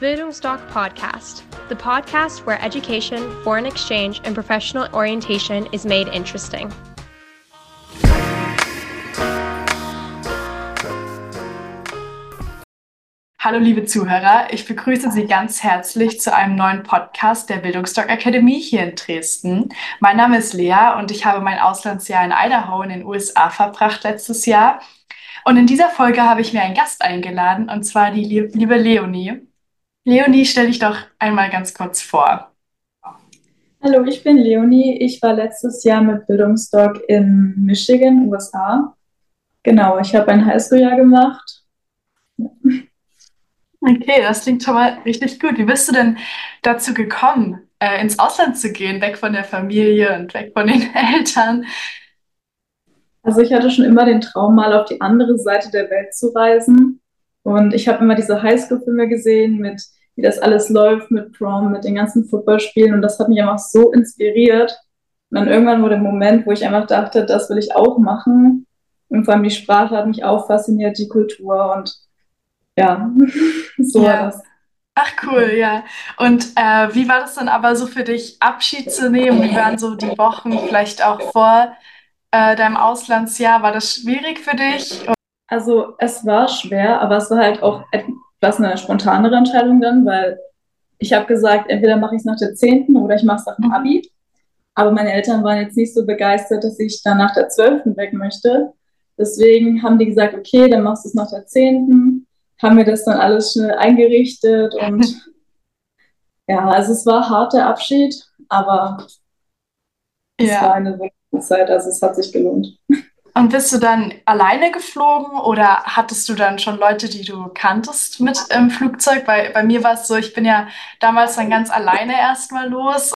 Bildungsdoc Podcast, the podcast where education, foreign exchange, and professional orientation is made interesting. Hallo liebe Zuhörer, ich begrüße Sie ganz herzlich zu einem neuen Podcast der Bildungsdoc Akademie hier in Dresden. Mein Name ist Lea und ich habe mein Auslandsjahr in Idaho in den USA verbracht letztes Jahr. Und in dieser Folge habe ich mir einen Gast eingeladen, und zwar die liebe Leonie. Leonie, stell dich doch einmal ganz kurz vor. Hallo, ich bin Leonie. Ich war letztes Jahr mit Bildungsdoc in Michigan, USA. Genau, ich habe ein Highschool-Jahr gemacht. Okay, das klingt schon mal richtig gut. Wie bist du denn dazu gekommen, äh, ins Ausland zu gehen, weg von der Familie und weg von den Eltern? Also ich hatte schon immer den Traum, mal auf die andere Seite der Welt zu reisen. Und ich habe immer diese Highschool-Filme gesehen mit wie das alles läuft mit Prom, mit den ganzen Footballspielen. Und das hat mich einfach so inspiriert. Und dann irgendwann wurde der Moment, wo ich einfach dachte, das will ich auch machen. Und vor allem die Sprache hat mich auch fasziniert, die Kultur und ja, so Ja. war das. Ach cool, ja. Und äh, wie war das dann aber so für dich, Abschied zu nehmen? Wie waren so die Wochen vielleicht auch vor äh, deinem Auslandsjahr? War das schwierig für dich? Also es war schwer, aber es war halt auch etwas eine spontanere Entscheidung dann, weil ich habe gesagt, entweder mache ich es nach der 10. oder ich mache es nach dem Mhm. Abi. Aber meine Eltern waren jetzt nicht so begeistert, dass ich dann nach der 12. weg möchte. Deswegen haben die gesagt, okay, dann machst du es nach der 10. Haben wir das dann alles schnell eingerichtet und ja, also es war harter Abschied, aber es war Ja. eine Zeit, also es hat sich gelohnt. Und bist du dann alleine geflogen oder hattest du dann schon Leute, die du kanntest mit im Flugzeug? Weil bei mir war es so, ich bin ja damals dann ganz alleine erstmal los.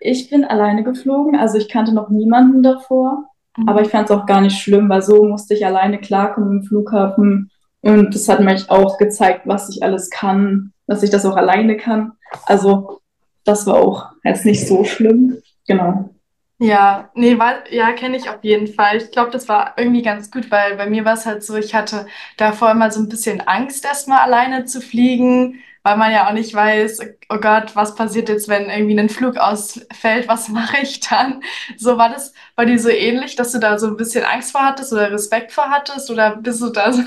Ich bin alleine geflogen, also ich kannte noch niemanden davor. Aber ich fand es auch gar nicht schlimm, weil so musste ich alleine klarkommen im Flughafen. Und das hat mich auch gezeigt, was ich alles kann, dass ich das auch alleine kann. Also das war auch jetzt nicht so schlimm. Genau. Ja, nee, war, ja, kenne ich auf jeden Fall. Ich glaube, das war irgendwie ganz gut, weil bei mir war es halt so, ich hatte davor immer so ein bisschen Angst, erstmal alleine zu fliegen, weil man ja auch nicht weiß, oh Gott, was passiert jetzt, wenn irgendwie ein Flug ausfällt, was mache ich dann? So war das bei dir so ähnlich, dass du da so ein bisschen Angst vor hattest oder Respekt vor hattest oder bist du da so?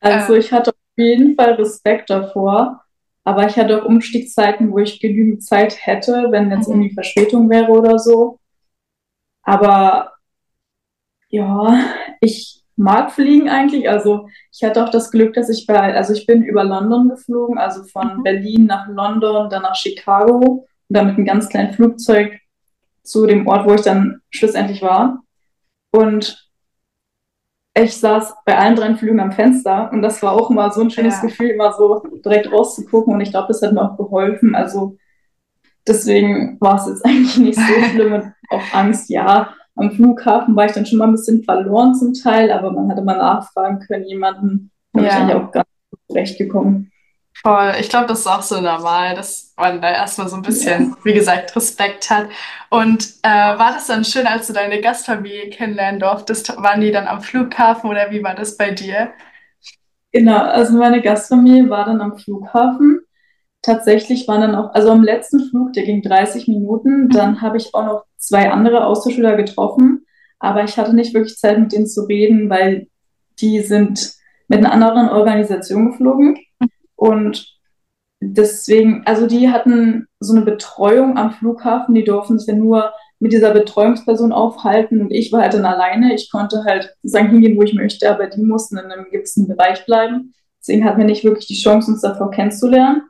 Also Äh. ich hatte auf jeden Fall Respekt davor, aber ich hatte auch Umstiegszeiten, wo ich genügend Zeit hätte, wenn jetzt Mhm. irgendwie Verspätung wäre oder so. Aber ja, ich mag fliegen eigentlich. Also ich hatte auch das Glück, dass ich bei, also ich bin über London geflogen, also von Mhm. Berlin nach London, dann nach Chicago und dann mit einem ganz kleinen Flugzeug zu dem Ort, wo ich dann schlussendlich war. Und ich saß bei allen drei Flügen am Fenster und das war auch immer so ein schönes Ja. Gefühl, immer so direkt rauszugucken und ich glaube, das hat mir auch geholfen. Also deswegen war es jetzt eigentlich nicht so schlimm und auch Angst, ja. Am Flughafen war ich dann schon mal ein bisschen verloren zum Teil, aber man hatte mal nachfragen können, jemanden, da bin ich Ja. eigentlich auch ganz gut zurechtgekommen. Voll. Ich glaube, das ist auch so normal, dass man da erstmal so ein bisschen, wie gesagt, Respekt hat. Und äh, war das dann schön, als du deine Gastfamilie kennenlernen durftest? Waren die dann am Flughafen oder wie war das bei dir? Genau, also meine Gastfamilie war dann am Flughafen. Tatsächlich waren dann auch, also am letzten Flug, der ging 30 Minuten, dann habe ich auch noch zwei andere Austauschschüler getroffen, aber ich hatte nicht wirklich Zeit, mit denen zu reden, weil die sind mit einer anderen Organisation geflogen und deswegen, also die hatten so eine Betreuung am Flughafen, die durften sich ja nur mit dieser Betreuungsperson aufhalten und ich war halt dann alleine. Ich konnte halt sagen, hingehen, wo ich möchte, aber die mussten in einem gewissen Bereich bleiben. Deswegen hatten wir nicht wirklich die Chance, uns davor kennenzulernen.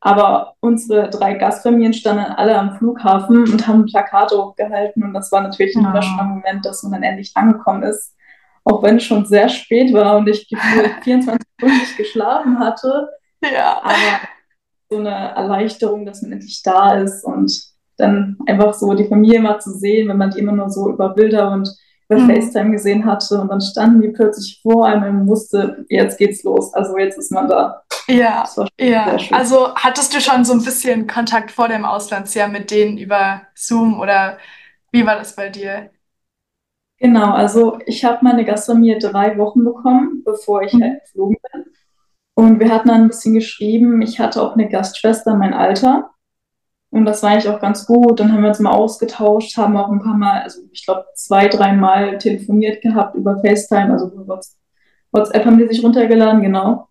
Aber unsere drei Gastfamilien standen alle am Flughafen und haben Plakate hochgehalten und das war natürlich ein Ja. wunderschöner Moment, dass man dann endlich angekommen ist. Auch wenn es schon sehr spät war und ich gefühlt 24 Stunden nicht geschlafen hatte, Ja. aber so eine Erleichterung, dass man endlich da ist und dann einfach so die Familie mal zu sehen, wenn man die immer nur so über Bilder und über Mhm. FaceTime gesehen hatte und dann standen die plötzlich vor einem und wusste, jetzt geht's los. Also jetzt ist man da. Ja. Ja. Also hattest du schon so ein bisschen Kontakt vor dem Auslandsjahr mit denen über Zoom oder wie war das bei dir? Genau, also ich habe meine Gastfamilie drei Wochen bekommen, bevor ich halt geflogen bin. Und wir hatten dann ein bisschen geschrieben. Ich hatte auch eine Gastschwester, mein Alter. Und das war eigentlich auch ganz gut. Dann haben wir uns mal ausgetauscht, haben auch ein paar Mal, also ich glaube zwei, dreimal telefoniert gehabt über FaceTime, also über WhatsApp haben die sich runtergeladen, genau.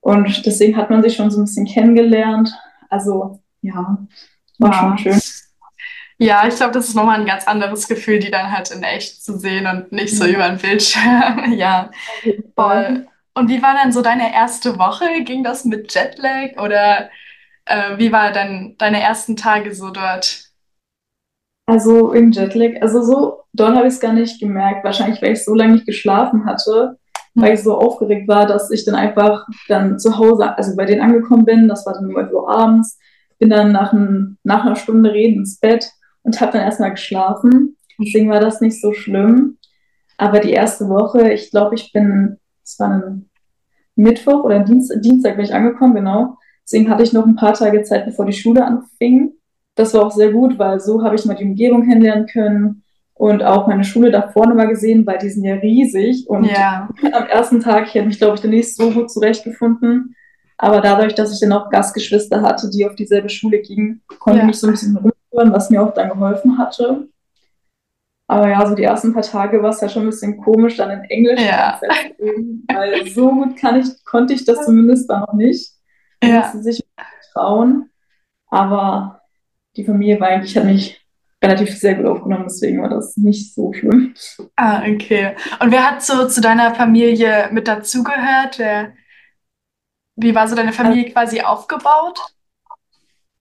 Und deswegen hat man sich schon so ein bisschen kennengelernt. Also ja, war wow. schon schön. Ja, ich glaube, das ist nochmal ein ganz anderes Gefühl, die dann halt in echt zu sehen und nicht so ja. über den Bildschirm. ja, voll. Und wie war dann so deine erste Woche? Ging das mit Jetlag oder äh, wie war dann deine ersten Tage so dort? Also im Jetlag, also so doll habe ich es gar nicht gemerkt. Wahrscheinlich, weil ich so lange nicht geschlafen hatte, hm. weil ich so aufgeregt war, dass ich dann einfach dann zu Hause, also bei denen angekommen bin. Das war dann um 11 Uhr abends. Bin dann nach, ein, nach einer Stunde Reden ins Bett und habe dann erstmal geschlafen. Deswegen war das nicht so schlimm. Aber die erste Woche, ich glaube, ich bin, es war ein Mittwoch oder Dienst, Dienstag bin ich angekommen, genau. Deswegen hatte ich noch ein paar Tage Zeit, bevor die Schule anfing. Das war auch sehr gut, weil so habe ich mal die Umgebung kennenlernen können und auch meine Schule da vorne mal gesehen, weil die sind ja riesig. Und ja. am ersten Tag, ich hätte mich, glaube ich, dann nicht so gut zurechtgefunden. Aber dadurch, dass ich dann auch Gastgeschwister hatte, die auf dieselbe Schule gingen, konnte ja. ich mich so ein bisschen rumführen, was mir auch dann geholfen hatte. Aber ja, so die ersten paar Tage war es ja schon ein bisschen komisch, dann in Englisch ja. weil so gut kann ich, konnte ich das zumindest dann noch nicht. Ja. Musste sich trauen. Aber die Familie war eigentlich, hat mich relativ sehr gut aufgenommen, deswegen war das nicht so schlimm. Ah, okay. Und wer hat so zu deiner Familie mit dazugehört? Wie war so deine Familie also, quasi aufgebaut?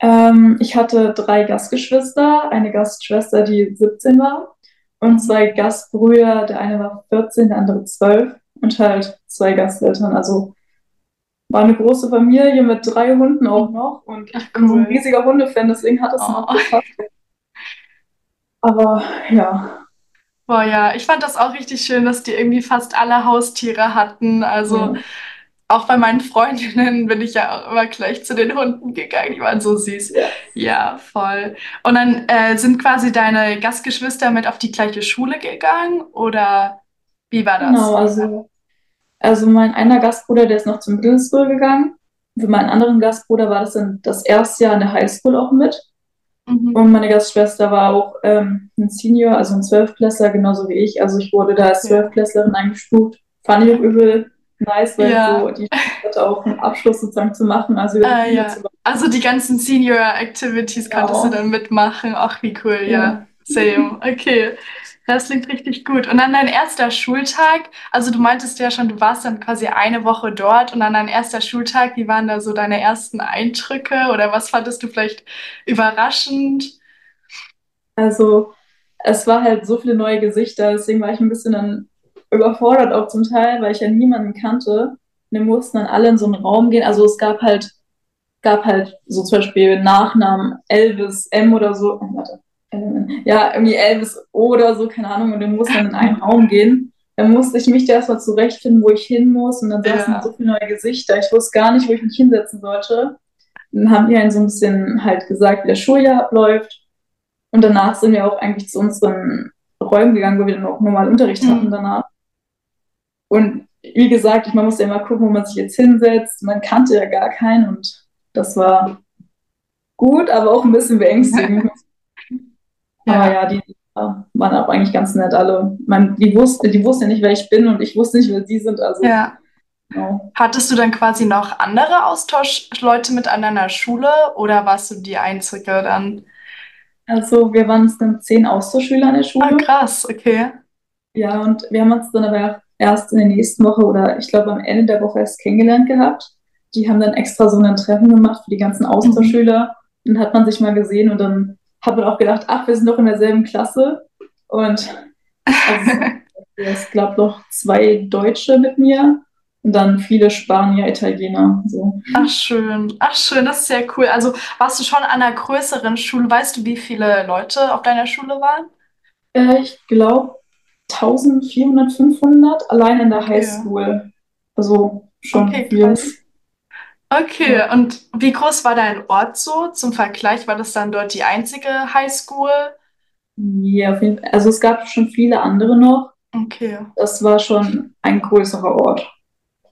Ähm, ich hatte drei Gastgeschwister, eine Gastschwester, die 17 war und zwei Gastbrüder. Der eine war 14, der andere 12 und halt zwei Gasteltern. Also war eine große Familie mit drei Hunden auch noch und ich bin so ein riesiger Hundefan, deswegen hat es oh. noch gepasst. Aber ja. Boah, ja, ich fand das auch richtig schön, dass die irgendwie fast alle Haustiere hatten. Also ja. Auch bei meinen Freundinnen bin ich ja auch immer gleich zu den Hunden gegangen. Die waren so süß. Ja, ja voll. Und dann äh, sind quasi deine Gastgeschwister mit auf die gleiche Schule gegangen oder wie war das? Genau, also also mein einer Gastbruder, der ist noch zum Middle School gegangen. Für meinen anderen Gastbruder war das dann das erste Jahr in der High School auch mit. Mhm. Und meine Gastschwester war auch ähm, ein Senior, also ein Zwölfklässler, genauso wie ich. Also ich wurde da als Zwölfklässlerin eingestuft. Fand ich auch übel nice, weil ja. so die hatte auch einen Abschluss sozusagen zu machen. Also, äh, ja. also die ganzen Senior Activities ja. konntest du dann mitmachen. Ach, wie cool, ja. ja. Same. Okay. Das klingt richtig gut. Und dann dein erster Schultag, also du meintest ja schon, du warst dann quasi eine Woche dort und dann dein erster Schultag, wie waren da so deine ersten Eindrücke oder was fandest du vielleicht überraschend? Also es war halt so viele neue Gesichter, deswegen war ich ein bisschen dann überfordert auch zum Teil, weil ich ja niemanden kannte. Wir mussten dann alle in so einen Raum gehen. Also es gab halt, gab halt so zum Beispiel Nachnamen Elvis M oder so. Oh, warte ja, irgendwie Elvis oder so, keine Ahnung, und dann muss dann in einen Raum gehen. Dann musste ich mich da erstmal zurechtfinden, wo ich hin muss, und dann saßen ja. so viele neue Gesichter. Ich wusste gar nicht, wo ich mich hinsetzen sollte. Dann haben die einen so ein bisschen halt gesagt, wie das Schuljahr abläuft. Und danach sind wir auch eigentlich zu unseren Räumen gegangen, wo wir dann auch normal Unterricht hatten mhm. danach. Und wie gesagt, man musste ja immer gucken, wo man sich jetzt hinsetzt. Man kannte ja gar keinen und das war gut, aber auch ein bisschen beängstigend. Ja. Aber ja, die waren auch eigentlich ganz nett alle. Man, die, wussten, die wussten ja nicht, wer ich bin und ich wusste nicht, wer sie sind. Also, ja. Genau. Hattest du dann quasi noch andere Austauschleute mit an deiner Schule oder warst du die Einzige dann? Also wir waren dann zehn Austauschschüler in der Schule. Ah, krass, okay. Ja, und wir haben uns dann aber erst in der nächsten Woche oder ich glaube am Ende der Woche erst kennengelernt gehabt. Die haben dann extra so ein Treffen gemacht für die ganzen. Austauschschüler. Mhm. Dann hat man sich mal gesehen und dann habe dann auch gedacht, ach, wir sind doch in derselben Klasse. Und also, es gab noch zwei Deutsche mit mir und dann viele Spanier, Italiener. So. Ach schön, ach schön, das ist sehr cool. Also warst du schon an einer größeren Schule? Weißt du, wie viele Leute auf deiner Schule waren? Äh, ich glaube 1400, 500 allein in der Highschool. Ja. Also schon okay, viel. Krass. Okay, ja. und wie groß war dein Ort so zum Vergleich? War das dann dort die einzige Highschool? Ja, auf jeden Fall. Also es gab schon viele andere noch. Okay. Das war schon ein größerer Ort.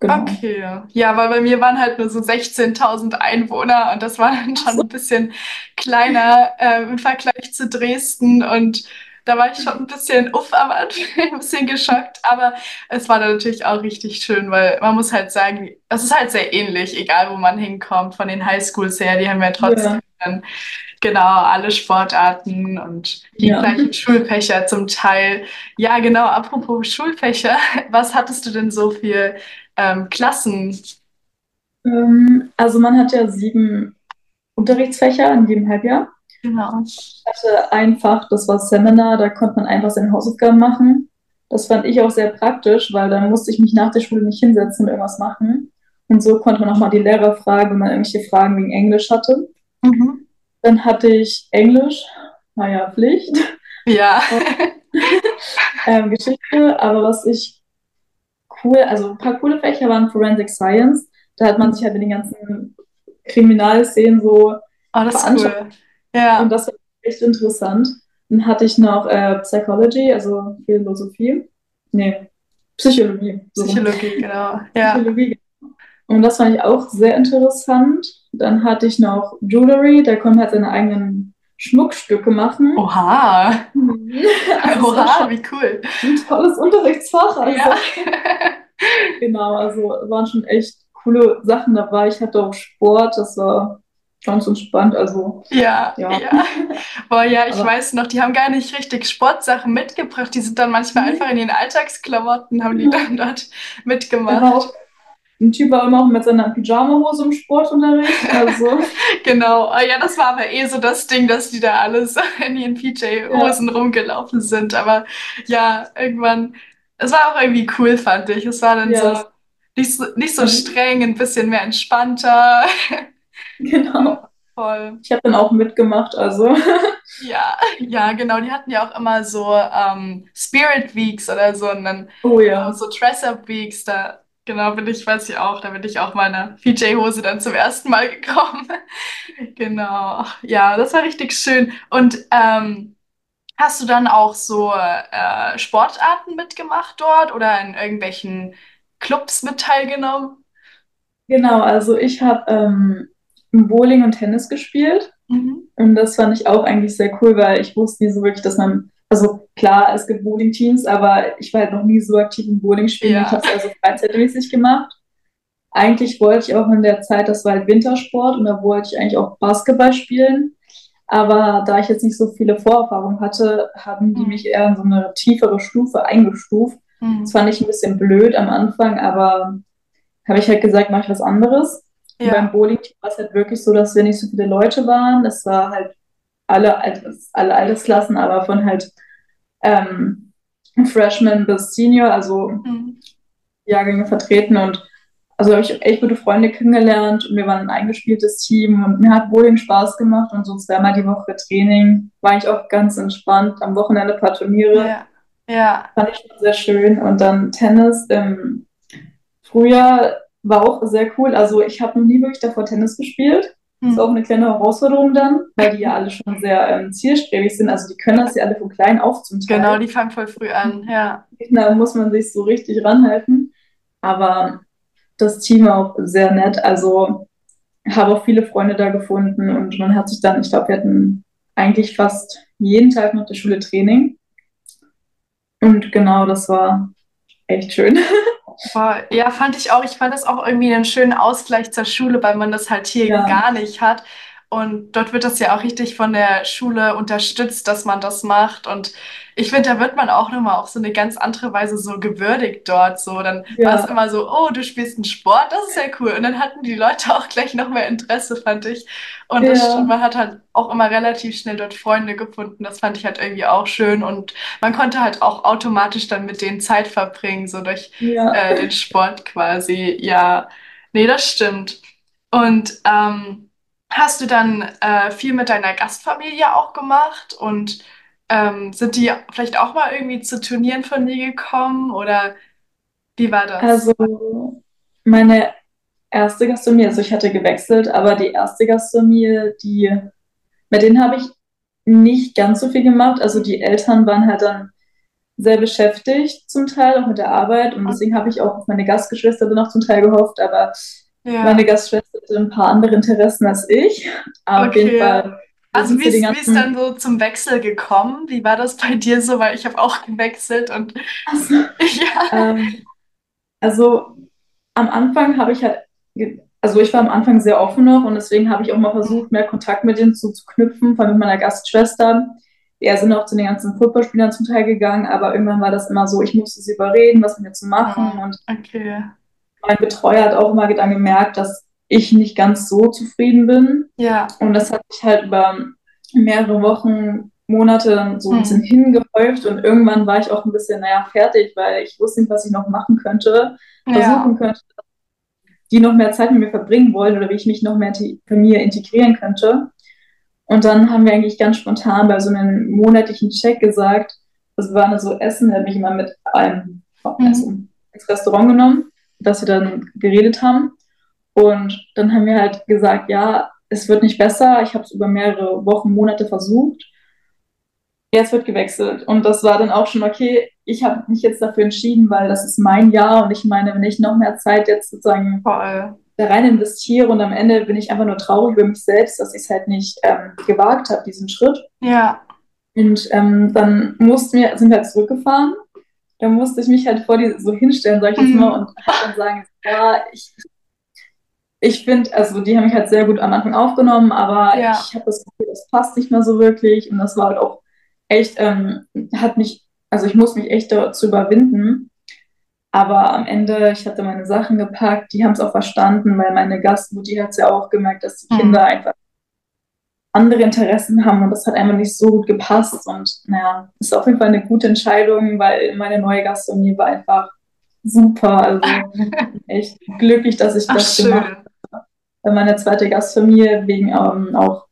Genau. Okay, ja, weil bei mir waren halt nur so 16.000 Einwohner und das war dann schon ein bisschen kleiner äh, im Vergleich zu Dresden und da war ich schon ein bisschen uff am Anfang, ein bisschen geschockt, aber es war dann natürlich auch richtig schön, weil man muss halt sagen, es ist halt sehr ähnlich, egal wo man hinkommt, von den Highschools her, die haben ja trotzdem Ja, dann genau alle Sportarten und die ja. gleichen Schulfächer zum Teil. Ja, genau, apropos Schulfächer, was hattest du denn so für ähm, Klassen? Ähm, also man hat ja sieben Unterrichtsfächer in jedem Halbjahr. Genau. Ich hatte ein Fach, das war Seminar, da konnte man einfach seine Hausaufgaben machen. Das fand ich auch sehr praktisch, weil dann musste ich mich nach der Schule nicht hinsetzen und irgendwas machen. Und so konnte man auch mal die Lehrer fragen, wenn man irgendwelche Fragen wegen Englisch hatte. Mhm. Dann hatte ich Englisch, naja, Pflicht, Ja. und ähm, Geschichte. Aber was ich cool, also ein paar coole Fächer waren Forensic Science. Da hat man sich halt mit den ganzen Kriminalszenen so Oh, das ist cool. Ja. Und das war echt interessant. Dann hatte ich noch äh, Psychology, also Philosophie. Nee, Psychologie. So. Psychologie, genau. Ja. Psychologie. Und das fand ich auch sehr interessant. Dann hatte ich noch Jewelry, da konnte halt seine eigenen Schmuckstücke machen. Oha. Also Oha, wie cool. ein tolles Unterrichtsfach. Also Ja. genau, also waren schon echt coole Sachen dabei. Ich hatte auch Sport, das war ganz entspannt. Also Ja, ja. ja. Boah, ja, ich Aber weiß noch, die haben gar nicht richtig Sportsachen mitgebracht. Die sind dann manchmal einfach in den Alltagsklamotten, haben die ja. dann dort mitgemacht. auch ein Typ war immer auch mit seiner Pyjamahose im Sportunterricht. Also Genau. Oh, ja, das war aber eh so das Ding, dass die da alle so in ihren ja, PJ-Hosen rumgelaufen sind. Aber ja, irgendwann, es war auch irgendwie cool, fand ich. Es war dann ja, so nicht so, nicht so ähm, streng, ein bisschen mehr entspannter. genau. Voll. Ich habe dann auch mitgemacht. Also Ja, ja, genau. Die hatten ja auch immer so ähm, Spirit Weeks oder so und dann oh ja, so Dress-Up Weeks. Da genau bin ich, weiß ich auch, da bin ich auch meine PJ-Hose dann zum ersten Mal gekommen. Genau. Ja, das war richtig schön. Und ähm, hast du dann auch so äh, Sportarten mitgemacht dort oder in irgendwelchen Clubs mit teilgenommen? genau. Also ich habe ähm, Bowling und Tennis gespielt. Mhm. Und das fand ich auch eigentlich sehr cool, weil ich wusste nie so wirklich, dass man, also klar, es gibt Bowling-Teams, aber ich war halt noch nie so aktiv im Bowling spielen. Ich Ja. habe es also freizeitmäßig gemacht. Eigentlich wollte ich auch in der Zeit, das war halt Wintersport und da wollte ich eigentlich auch Basketball spielen. Aber da ich jetzt nicht so viele Vorerfahrungen hatte, haben die Mhm. mich eher in so eine tiefere Stufe eingestuft. Das Mhm. fand ich ein bisschen blöd am Anfang, aber habe ich halt gesagt, mache ich was anderes. Und beim Ja. Bowling-Team war es halt wirklich so, dass wir nicht so viele Leute waren. Es war halt alle, Alters, alle Altersklassen, aber von halt ähm, Freshman bis Senior, also Mhm. Jahrgänge vertreten. Und also habe ich echt gute Freunde kennengelernt und wir waren ein eingespieltes Team und mir hat Bowling Spaß gemacht und so zweimal die Woche Training. War ich auch ganz entspannt. Am Wochenende ein paar Turniere. Ja. Ja. Fand ich schon sehr schön. Und dann Tennis im Frühjahr war auch sehr cool. Also ich habe noch nie wirklich davor Tennis gespielt. Ist auch Mhm. eine kleine Herausforderung dann, weil die ja alle schon sehr ähm, zielstrebig sind. Also die können das ja alle von klein auf zum Genau, Teil. die fangen voll früh an. Ja. Da muss man sich so richtig ranhalten. Aber das Team war auch sehr nett. Also habe auch viele Freunde da gefunden und man hat sich dann, ich glaube, wir hatten eigentlich fast jeden Tag nach der Schule Training. Und genau, das war echt schön. Boah, ja, fand ich auch. Ich fand das auch irgendwie einen schönen Ausgleich zur Schule, weil man das halt hier Ja, gar nicht hat. Und dort wird das ja auch richtig von der Schule unterstützt, dass man das macht. Und ich finde, da wird man auch nochmal auf so eine ganz andere Weise so gewürdigt dort. So, dann war es ja, immer so, oh, du spielst einen Sport, das ist ja cool. Und dann hatten die Leute auch gleich noch mehr Interesse, fand ich. Und das stimmt, ja, man hat halt auch immer relativ schnell dort Freunde gefunden. Das fand ich halt irgendwie auch schön. Und man konnte halt auch automatisch dann mit denen Zeit verbringen, so durch ja. äh, den Sport quasi. Ja, nee, das stimmt. Und ähm, hast du dann äh, viel mit deiner Gastfamilie auch gemacht? Und ähm, sind die vielleicht auch mal irgendwie zu Turnieren von dir gekommen? Oder wie war das? Also meine erste Gastronomie, also ich hatte gewechselt, aber die erste Gastronomie, die, mit denen habe ich nicht ganz so viel gemacht. Also die Eltern waren halt dann sehr beschäftigt zum Teil, auch mit der Arbeit. Und deswegen habe ich auch auf meine Gastgeschwister dann auch zum Teil gehofft, aber ja. meine Gastschwester hatte ein paar andere Interessen als ich. Aber okay. auf jeden Fall. Also wie ist, wie ist dann so zum Wechsel gekommen? Wie war das bei dir so? Weil ich habe auch gewechselt und also, ja. Ähm, also am Anfang habe ich halt, also ich war am Anfang sehr offen noch und deswegen habe ich auch mal versucht, mehr Kontakt mit denen zu, zu knüpfen, vor allem mit meiner Gastschwester wir sind auch zu den ganzen Footballspielern zum Teil gegangen, aber irgendwann war das immer so, ich musste sie überreden, was mit mir zu machen. Oh, und okay. mein Betreuer hat auch immer dann gemerkt, dass ich nicht ganz so zufrieden bin. Ja. Und das hat sich halt über mehrere Wochen, Monate so ein bisschen hingehäuft und irgendwann war ich auch ein bisschen, naja, fertig, weil ich wusste nicht, was ich noch machen könnte, versuchen ja. könnte, die noch mehr Zeit mit mir verbringen wollen oder wie ich mich noch mehr bei mir integrieren könnte. Und dann haben wir eigentlich ganz spontan bei so einem monatlichen Check gesagt, das war so Essen, er hat mich immer mit einem also ins Restaurant genommen, dass wir dann geredet haben. Und dann haben wir halt gesagt, ja, es wird nicht besser. Ich habe es über mehrere Wochen, Monate versucht. Jetzt wird gewechselt. Und das war dann auch schon, okay, ich habe mich jetzt dafür entschieden, weil das ist mein Jahr und ich meine, wenn ich noch mehr Zeit jetzt sozusagen Voll da rein investiere und am Ende bin ich einfach nur traurig über mich selbst, dass ich es halt nicht ähm, gewagt habe, diesen Schritt. Ja. Und ähm, dann mussten wir, sind wir halt zurückgefahren. Da musste ich mich halt vor die so hinstellen, sag ich jetzt mhm. mal, und halt dann sagen, ja, ich, ich finde, also die haben mich halt sehr gut am Anfang aufgenommen, aber ja. ich habe das Gefühl, das passt nicht mehr so wirklich. Und das war halt auch echt, ähm, hat mich, also ich muss mich echt dazu überwinden, aber am Ende, ich hatte meine Sachen gepackt, die haben es auch verstanden, weil meine Gastmutti hat es ja auch gemerkt, dass die mhm. Kinder einfach andere Interessen haben und das hat einfach nicht so gut gepasst. Und naja, ist auf jeden Fall eine gute Entscheidung, weil meine neue Gastronomie war einfach super. Also echt glücklich, dass ich das Ach, gemacht habe. Meine zweite Gastfamilie wegen ähm, auch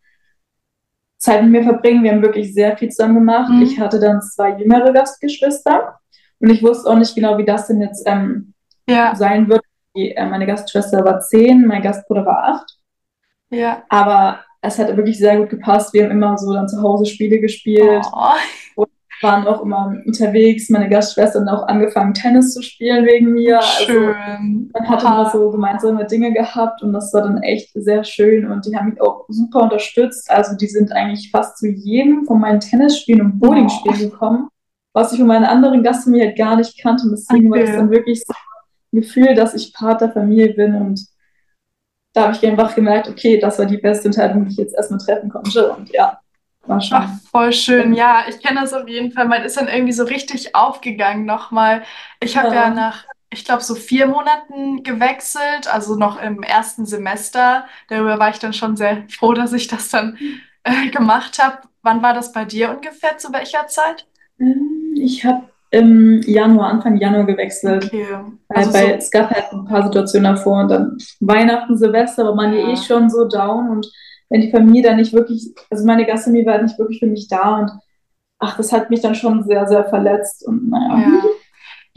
Zeit mit mir verbringen. Wir haben wirklich sehr viel zusammen gemacht. Mhm. Ich hatte dann zwei jüngere Gastgeschwister und ich wusste auch nicht genau, wie das denn jetzt ähm, ja. sein wird. Die, äh, meine Gastschwester war zehn, mein Gastbruder war acht. Ja. Aber es hat wirklich sehr gut gepasst. Wir haben immer so dann zu Hause Spiele gespielt. Oh. Und waren auch immer unterwegs. Meine Gastschwester hat auch angefangen, Tennis zu spielen wegen mir. Also schön. Also, man hatte immer so gemeinsame Dinge gehabt und das war dann echt sehr schön und die haben mich auch super unterstützt. Also die sind eigentlich fast zu jedem von meinen Tennisspielen und Bowlingspielen oh. gekommen was ich von meinen anderen Gastfamilien halt gar nicht kannte. Und deswegen okay. war das dann wirklich so ein Gefühl, dass ich Part der Familie bin. Und da habe ich einfach gemerkt, okay, das war die beste Entscheidung, die ich jetzt erstmal treffen konnte. Und ja, war schon. Ach, voll schön. Ja, ich kenne das auf jeden Fall. Man ist dann irgendwie so richtig aufgegangen nochmal. Ich habe ja. ja nach ich glaube, so vier Monaten gewechselt, also noch im ersten Semester. Darüber war ich dann schon sehr froh, dass ich das dann äh, gemacht habe. Wann war das bei dir ungefähr? Zu welcher Zeit? Ähm, ich habe im Januar, Anfang Januar gewechselt. Okay. Also weil, so es gab halt ein paar Situationen davor und dann Weihnachten, Silvester war man ja eh schon so down und wenn die Familie dann nicht wirklich, also meine Gastfamilie war nicht wirklich für mich da und ach, das hat mich dann schon sehr, sehr verletzt und naja. Ja.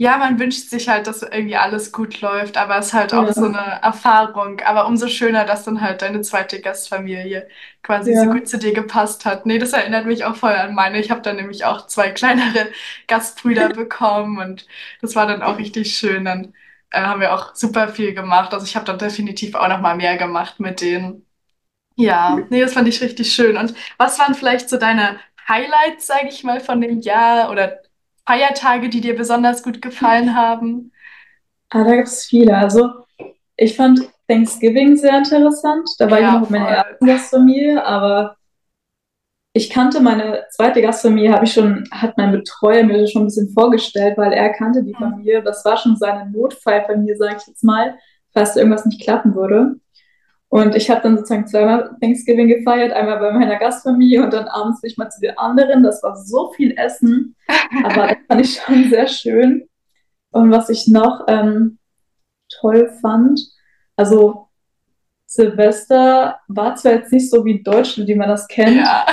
Ja, man wünscht sich halt, dass irgendwie alles gut läuft, aber es ist halt auch ja. so eine Erfahrung. Aber umso schöner, dass dann halt deine zweite Gastfamilie quasi ja. so gut zu dir gepasst hat. Nee, das erinnert mich auch voll an meine. Ich habe dann nämlich auch zwei kleinere Gastbrüder bekommen und das war dann auch richtig schön. Dann äh, haben wir auch super viel gemacht. Also ich habe dann definitiv auch noch mal mehr gemacht mit denen. Ja, nee, das fand ich richtig schön. Und was waren vielleicht so deine Highlights, sage ich mal, von dem Jahr oder Feiertage, die dir besonders gut gefallen haben? Ah, da gibt es viele. Also ich fand Thanksgiving sehr interessant. Da war ja, ich noch mit meiner ersten Gastfamilie, aber ich kannte meine zweite Gastfamilie, habe ich schon, hat mein Betreuer mir schon ein bisschen vorgestellt, weil er kannte die mhm. Familie. Das war schon seine Notfallfamilie, sage ich jetzt mal, falls irgendwas nicht klappen würde. Und ich habe dann sozusagen zweimal Thanksgiving gefeiert, einmal bei meiner Gastfamilie und dann abends bin ich mal zu den anderen. Das war so viel Essen, aber das fand ich schon sehr schön. Und was ich noch ähm, toll fand, also Silvester war zwar jetzt nicht so wie Deutschland, wie man das kennt, ja.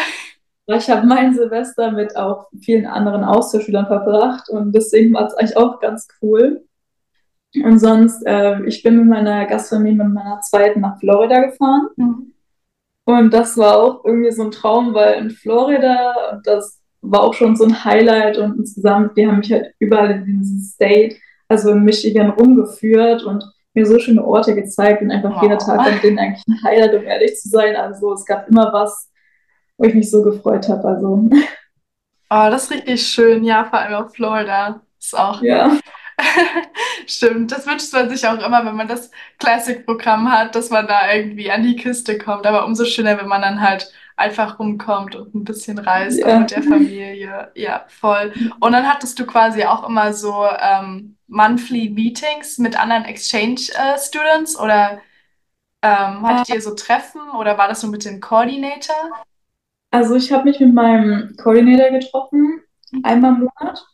aber ich habe mein Silvester mit auch vielen anderen Austauschschülern verbracht und deswegen war es eigentlich auch ganz cool. Und sonst, äh, ich bin mit meiner Gastfamilie, mit meiner zweiten nach Florida gefahren. Mhm. Und das war auch irgendwie so ein Traum, weil in Florida, das war auch schon so ein Highlight und insgesamt, die haben mich halt überall in diesem State, also in Michigan, rumgeführt und mir so schöne Orte gezeigt und einfach wow. jeder Tag mit denen eigentlich ein Highlight, um ehrlich zu sein. Also es gab immer was, wo ich mich so gefreut habe. Also. Oh, das ist richtig schön, ja, vor allem auf Florida. Ist auch. Ja. Stimmt, das wünscht man sich auch immer, wenn man das Classic-Programm hat, dass man da irgendwie an die Küste kommt. Aber umso schöner, wenn man dann halt einfach rumkommt und ein bisschen reist ja. mit der Familie. Ja, voll. Und dann hattest du quasi auch immer so ähm, Monthly Meetings mit anderen Exchange äh, Students oder ähm, hattet ihr so Treffen oder war das so mit dem Coordinator? Also ich habe mich mit meinem Coordinator getroffen, mhm. einmal im Monat.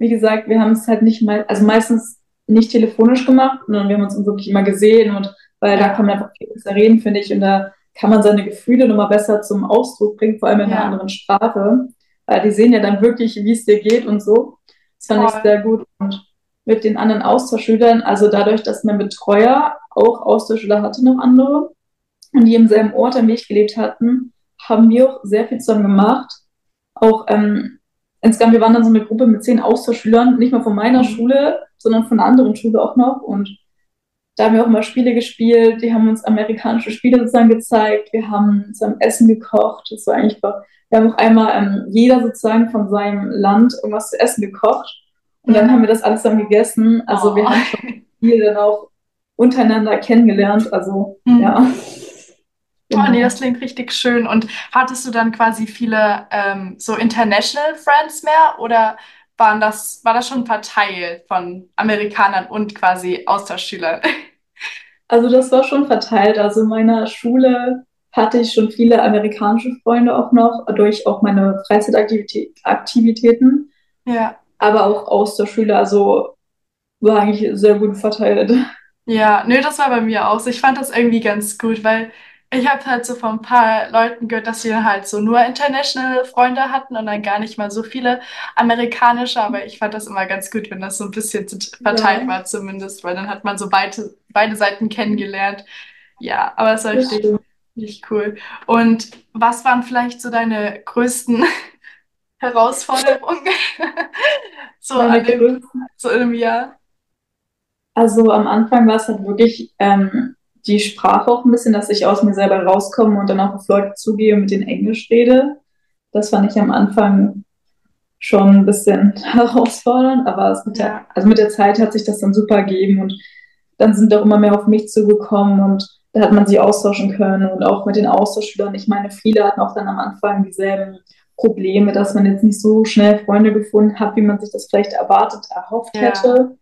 Wie gesagt, wir haben es halt nicht mal, also meistens nicht telefonisch gemacht, sondern wir haben uns wirklich immer gesehen und weil da kann man einfach viel besser reden, finde ich, und da kann man seine Gefühle nochmal besser zum Ausdruck bringen, vor allem in ja. einer anderen Sprache. Weil die sehen ja dann wirklich, wie es dir geht und so. Das fand Voll. ich sehr gut. Und mit den anderen Austauschschülern, also dadurch, dass mein Betreuer auch Austauschschüler hatte, noch andere, und die im selben Ort, an dem ich gelebt hatten, haben wir auch sehr viel zusammen gemacht. Auch ähm, insgesamt, wir waren dann so eine Gruppe mit zehn Austauschschülern, nicht mal von meiner mhm. Schule, sondern von einer anderen Schule auch noch. Und da haben wir auch mal Spiele gespielt, die haben uns amerikanische Spiele sozusagen gezeigt, wir haben zusammen Essen gekocht, das war eigentlich, wir haben auch einmal ähm, jeder sozusagen von seinem Land irgendwas zu essen gekocht und dann haben wir das alles zusammen gegessen, also oh. wir haben schon viel dann auch untereinander kennengelernt, also mhm. ja. Genau. Oh nee, das klingt richtig schön. Und hattest du dann quasi viele ähm, so International Friends mehr oder waren das, war das schon verteilt von Amerikanern und quasi Austauschschülern? Also das war schon verteilt. Also in meiner Schule hatte ich schon viele amerikanische Freunde auch noch, durch auch meine Freizeitaktivitäten. Ja. Aber auch Austauschschüler, also war eigentlich sehr gut verteilt. Ja, nö, das war bei mir auch so. Ich fand das irgendwie ganz gut, weil ich habe halt so von ein paar Leuten gehört, dass sie halt so nur international Freunde hatten und dann gar nicht mal so viele amerikanische, aber ich fand das immer ganz gut, wenn das so ein bisschen verteilt ja. war zumindest, weil dann hat man so beide, beide Seiten kennengelernt. Ja, aber es war richtig, richtig cool. Und was waren vielleicht so deine größten Herausforderungen so, an dem, so in einem Jahr? Also am Anfang war es halt wirklich ähm, die Sprache auch ein bisschen, dass ich aus mir selber rauskomme und dann auch auf Leute zugehe und mit denen Englisch rede. Das fand ich am Anfang schon ein bisschen herausfordernd, aber mit der, also mit der Zeit hat sich das dann super ergeben und dann sind auch immer mehr auf mich zugekommen und da hat man sich austauschen können und auch mit den Austauschschülern. Ich meine, viele hatten auch dann am Anfang dieselben Probleme, dass man jetzt nicht so schnell Freunde gefunden hat, wie man sich das vielleicht erwartet, erhofft ja. hätte.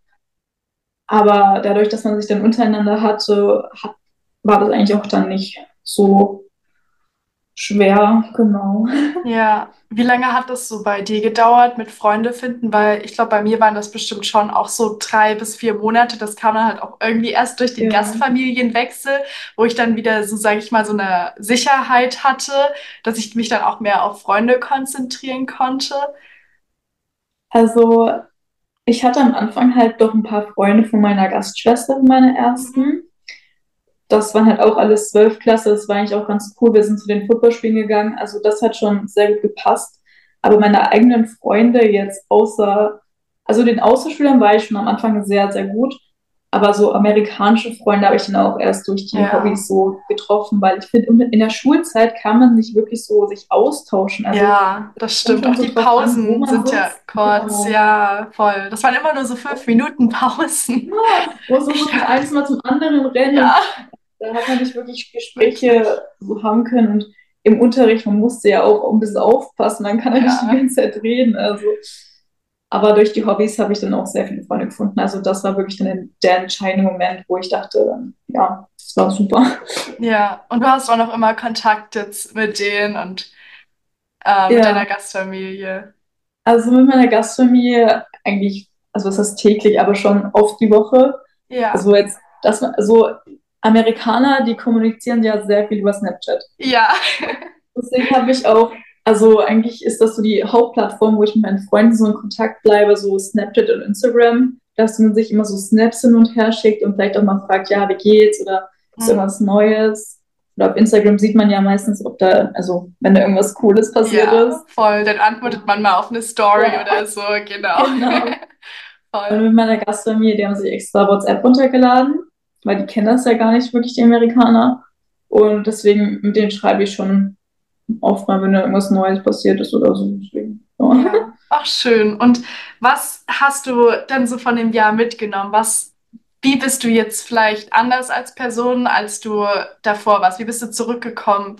Aber dadurch, dass man sich dann untereinander hatte, hat, war das eigentlich auch dann nicht so schwer, genau. Ja, wie lange hat das so bei dir gedauert mit Freunde finden? Weil ich glaube, bei mir waren das bestimmt schon auch so drei bis vier Monate. Das kam dann halt auch irgendwie erst durch den ja. Gastfamilienwechsel, wo ich dann wieder so, sage ich mal, so eine Sicherheit hatte, dass ich mich dann auch mehr auf Freunde konzentrieren konnte. Also ich hatte am Anfang halt doch ein paar Freunde von meiner Gastschwester, meiner ersten. Das waren halt auch alles zwölf Klasse. Das war eigentlich auch ganz cool. Wir sind zu den Footballspielen gegangen. Also das hat schon sehr gut gepasst. Aber meine eigenen Freunde jetzt außer, also den Außerschülern war ich schon am Anfang sehr, sehr gut. Aber so amerikanische Freunde habe ich dann auch erst durch die ja. Hobbys so getroffen, weil ich finde, in der Schulzeit kann man nicht wirklich so sich austauschen. Also, ja, das stimmt. Auch die Pausen an, sind ja kurz, genau. ja, voll. Das waren immer nur so fünf Minuten Pausen. Ja, wo so ja. eins mal zum anderen rennen. Ja. Da hat man nicht wirklich Gespräche so haben können und im Unterricht, man musste ja auch ein bisschen aufpassen, man kann ja nicht die ganze Zeit reden. Also aber durch die Hobbys habe ich dann auch sehr viele Freunde gefunden. Also das war wirklich dann der entscheidende Moment, wo ich dachte, ja, das war super. Ja, und du hast auch noch immer Kontakt jetzt mit denen und äh, mit ja. deiner Gastfamilie. Also mit meiner Gastfamilie eigentlich, also das heißt täglich, aber schon oft die Woche. Ja. Also jetzt, das also Amerikaner, die kommunizieren ja sehr viel über Snapchat. Ja. Deswegen habe ich auch also eigentlich ist das so die Hauptplattform, wo ich mit meinen Freunden so in Kontakt bleibe, so Snapchat und Instagram, dass man sich immer so Snaps hin und her schickt und vielleicht auch mal fragt, ja, wie geht's oder ist mhm. irgendwas Neues. oder auf Instagram sieht man ja meistens, ob da, also wenn da irgendwas Cooles passiert Ja, ist. voll. Dann antwortet man mal auf eine Story Ja. oder so, genau. Genau. Voll. Und mit meiner Gastfamilie, die haben sich extra WhatsApp runtergeladen, weil die kennen das ja gar nicht wirklich, die Amerikaner. Und deswegen, mit denen schreibe ich schon oft mal, wenn da irgendwas Neues passiert ist oder so. Deswegen, ja. Ja. Ach, schön. Und was hast du denn so von dem Jahr mitgenommen? Was, wie bist du jetzt vielleicht anders als Person, als du davor warst? Wie bist du zurückgekommen?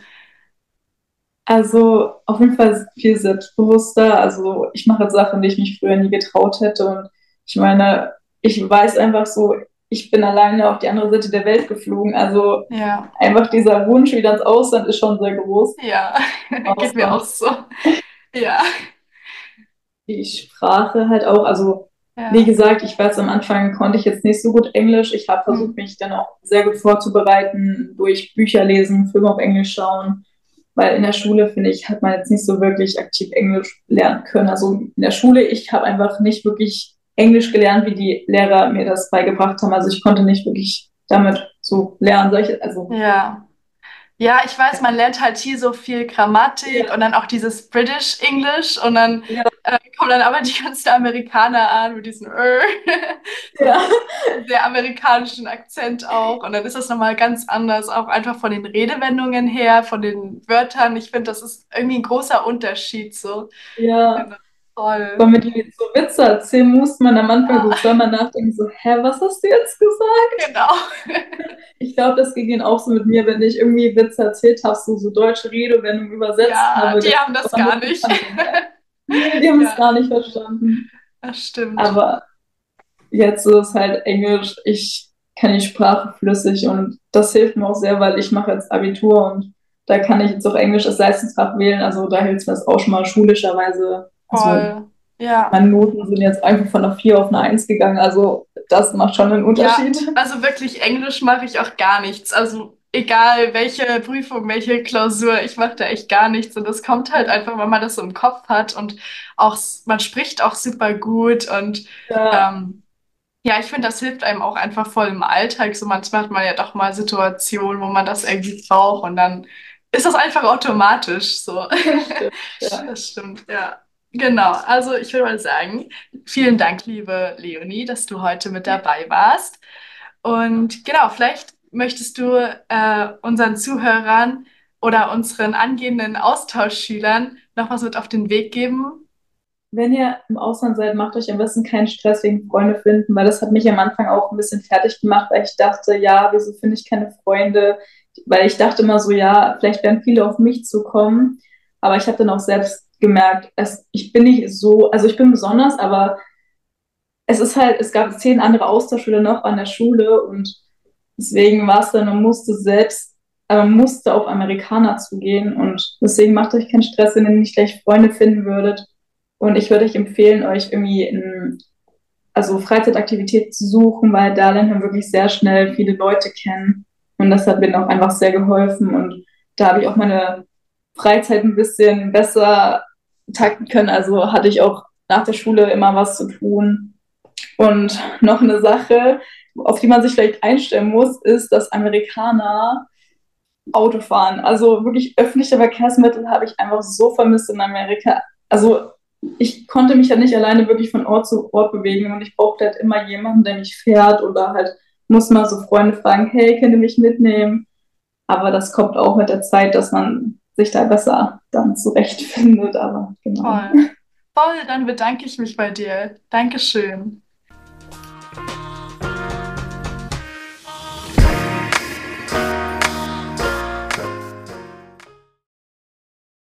Also auf jeden Fall viel selbstbewusster. Also ich mache Sachen, die ich mich früher nie getraut hätte. Und ich meine, ich weiß einfach so, ich bin alleine auf die andere Seite der Welt geflogen. Also Ja, einfach dieser Wunsch wieder ins Ausland ist schon sehr groß. ja, geht mir auch so. Ja, Die Sprache halt auch. Also ja, wie gesagt, ich weiß, am Anfang konnte ich jetzt nicht so gut Englisch. Ich habe Mhm. versucht, mich dann auch sehr gut vorzubereiten, durch Bücher lesen, Filme auf Englisch schauen. Weil in der Schule, finde ich, hat man jetzt nicht so wirklich aktiv Englisch lernen können. Also in der Schule, ich habe einfach nicht wirklich Englisch gelernt, wie die Lehrer mir das beigebracht haben. Also ich konnte nicht wirklich damit so lernen. Solche, also ja. Ja, ich weiß, man lernt halt hier so viel Grammatik Ja. und dann auch dieses British English und dann Ja. äh, kommen dann aber die ganzen Amerikaner an mit diesem äh, ja. sehr amerikanischen Akzent auch. Und dann ist das nochmal ganz anders, auch einfach von den Redewendungen her, von den Wörtern. Ich finde, das ist irgendwie ein großer Unterschied so. ja. Toll. Wenn man die so Witze erzählen muss, man am Anfang so zweimal nachdenken, so, hä, was hast du jetzt gesagt? Genau. Ich glaube, das ging ihnen auch so mit mir, wenn ich irgendwie Witze erzählt habe, so, so deutsche Redewendungen übersetzt Ja, habe. die haben das gar nicht. Nee, die haben Ja. es gar nicht verstanden. Das stimmt. Aber jetzt ist es halt Englisch. Ich kann die Sprache flüssig und das hilft mir auch sehr, weil ich mache jetzt Abitur und da kann ich jetzt auch Englisch als Leistungsfach wählen. Also da hilft mir das auch schon mal schulischerweise. Also Voll. Ja. meine Noten sind jetzt einfach von einer 4 auf eine 1 gegangen. Also das macht schon einen Unterschied. Also wirklich, Englisch mache ich auch gar nichts. Also egal welche Prüfung, welche Klausur, ich mache da echt gar nichts. Und das kommt halt einfach, wenn man das so im Kopf hat und auch, man spricht auch super gut und Ja, ähm, ja, ich finde, das hilft einem auch einfach voll im Alltag. So manchmal hat man ja doch mal Situationen, wo man das irgendwie braucht und dann ist das einfach automatisch so. stimmt, ja. Das stimmt, ja. Genau, also ich würde mal sagen, vielen Dank, liebe Leonie, dass du heute mit dabei warst. Und genau, vielleicht möchtest du äh, unseren Zuhörern oder unseren angehenden Austauschschülern noch was mit auf den Weg geben. Wenn ihr im Ausland seid, macht euch am besten keinen Stress wegen Freunde finden, weil das hat mich am Anfang auch ein bisschen fertig gemacht, weil ich dachte, ja, wieso finde ich keine Freunde? Weil ich dachte immer so, ja, vielleicht werden viele auf mich zukommen. Aber ich habe dann auch selbst gemerkt, es, ich bin nicht so, also ich bin besonders, aber es ist halt, es gab zehn andere Austauschschüler noch an der Schule und deswegen war es dann, man musste selbst, aber man musste auf Amerikaner zugehen und deswegen macht euch keinen Stress, wenn ihr nicht gleich Freunde finden würdet. Und ich würde euch empfehlen, euch irgendwie in, also Freizeitaktivität zu suchen, weil da lernt man wirklich sehr schnell viele Leute kennen. Und das hat mir auch einfach sehr geholfen. Und da habe ich auch meine Freizeit ein bisschen besser takten können. Also hatte ich auch nach der Schule immer was zu tun. Und noch eine Sache, auf die man sich vielleicht einstellen muss, ist, dass Amerikaner Auto fahren. Also wirklich öffentliche Verkehrsmittel habe ich einfach so vermisst in Amerika. Also ich konnte mich ja nicht alleine wirklich von Ort zu Ort bewegen und ich brauchte halt immer jemanden, der mich fährt oder halt muss mal so Freunde fragen, hey, könnt ihr mich mitnehmen? Aber das kommt auch mit der Zeit, dass man sich da besser dann zurechtfindet. Aber genau. Toll. Toll, dann bedanke ich mich bei dir. Dankeschön.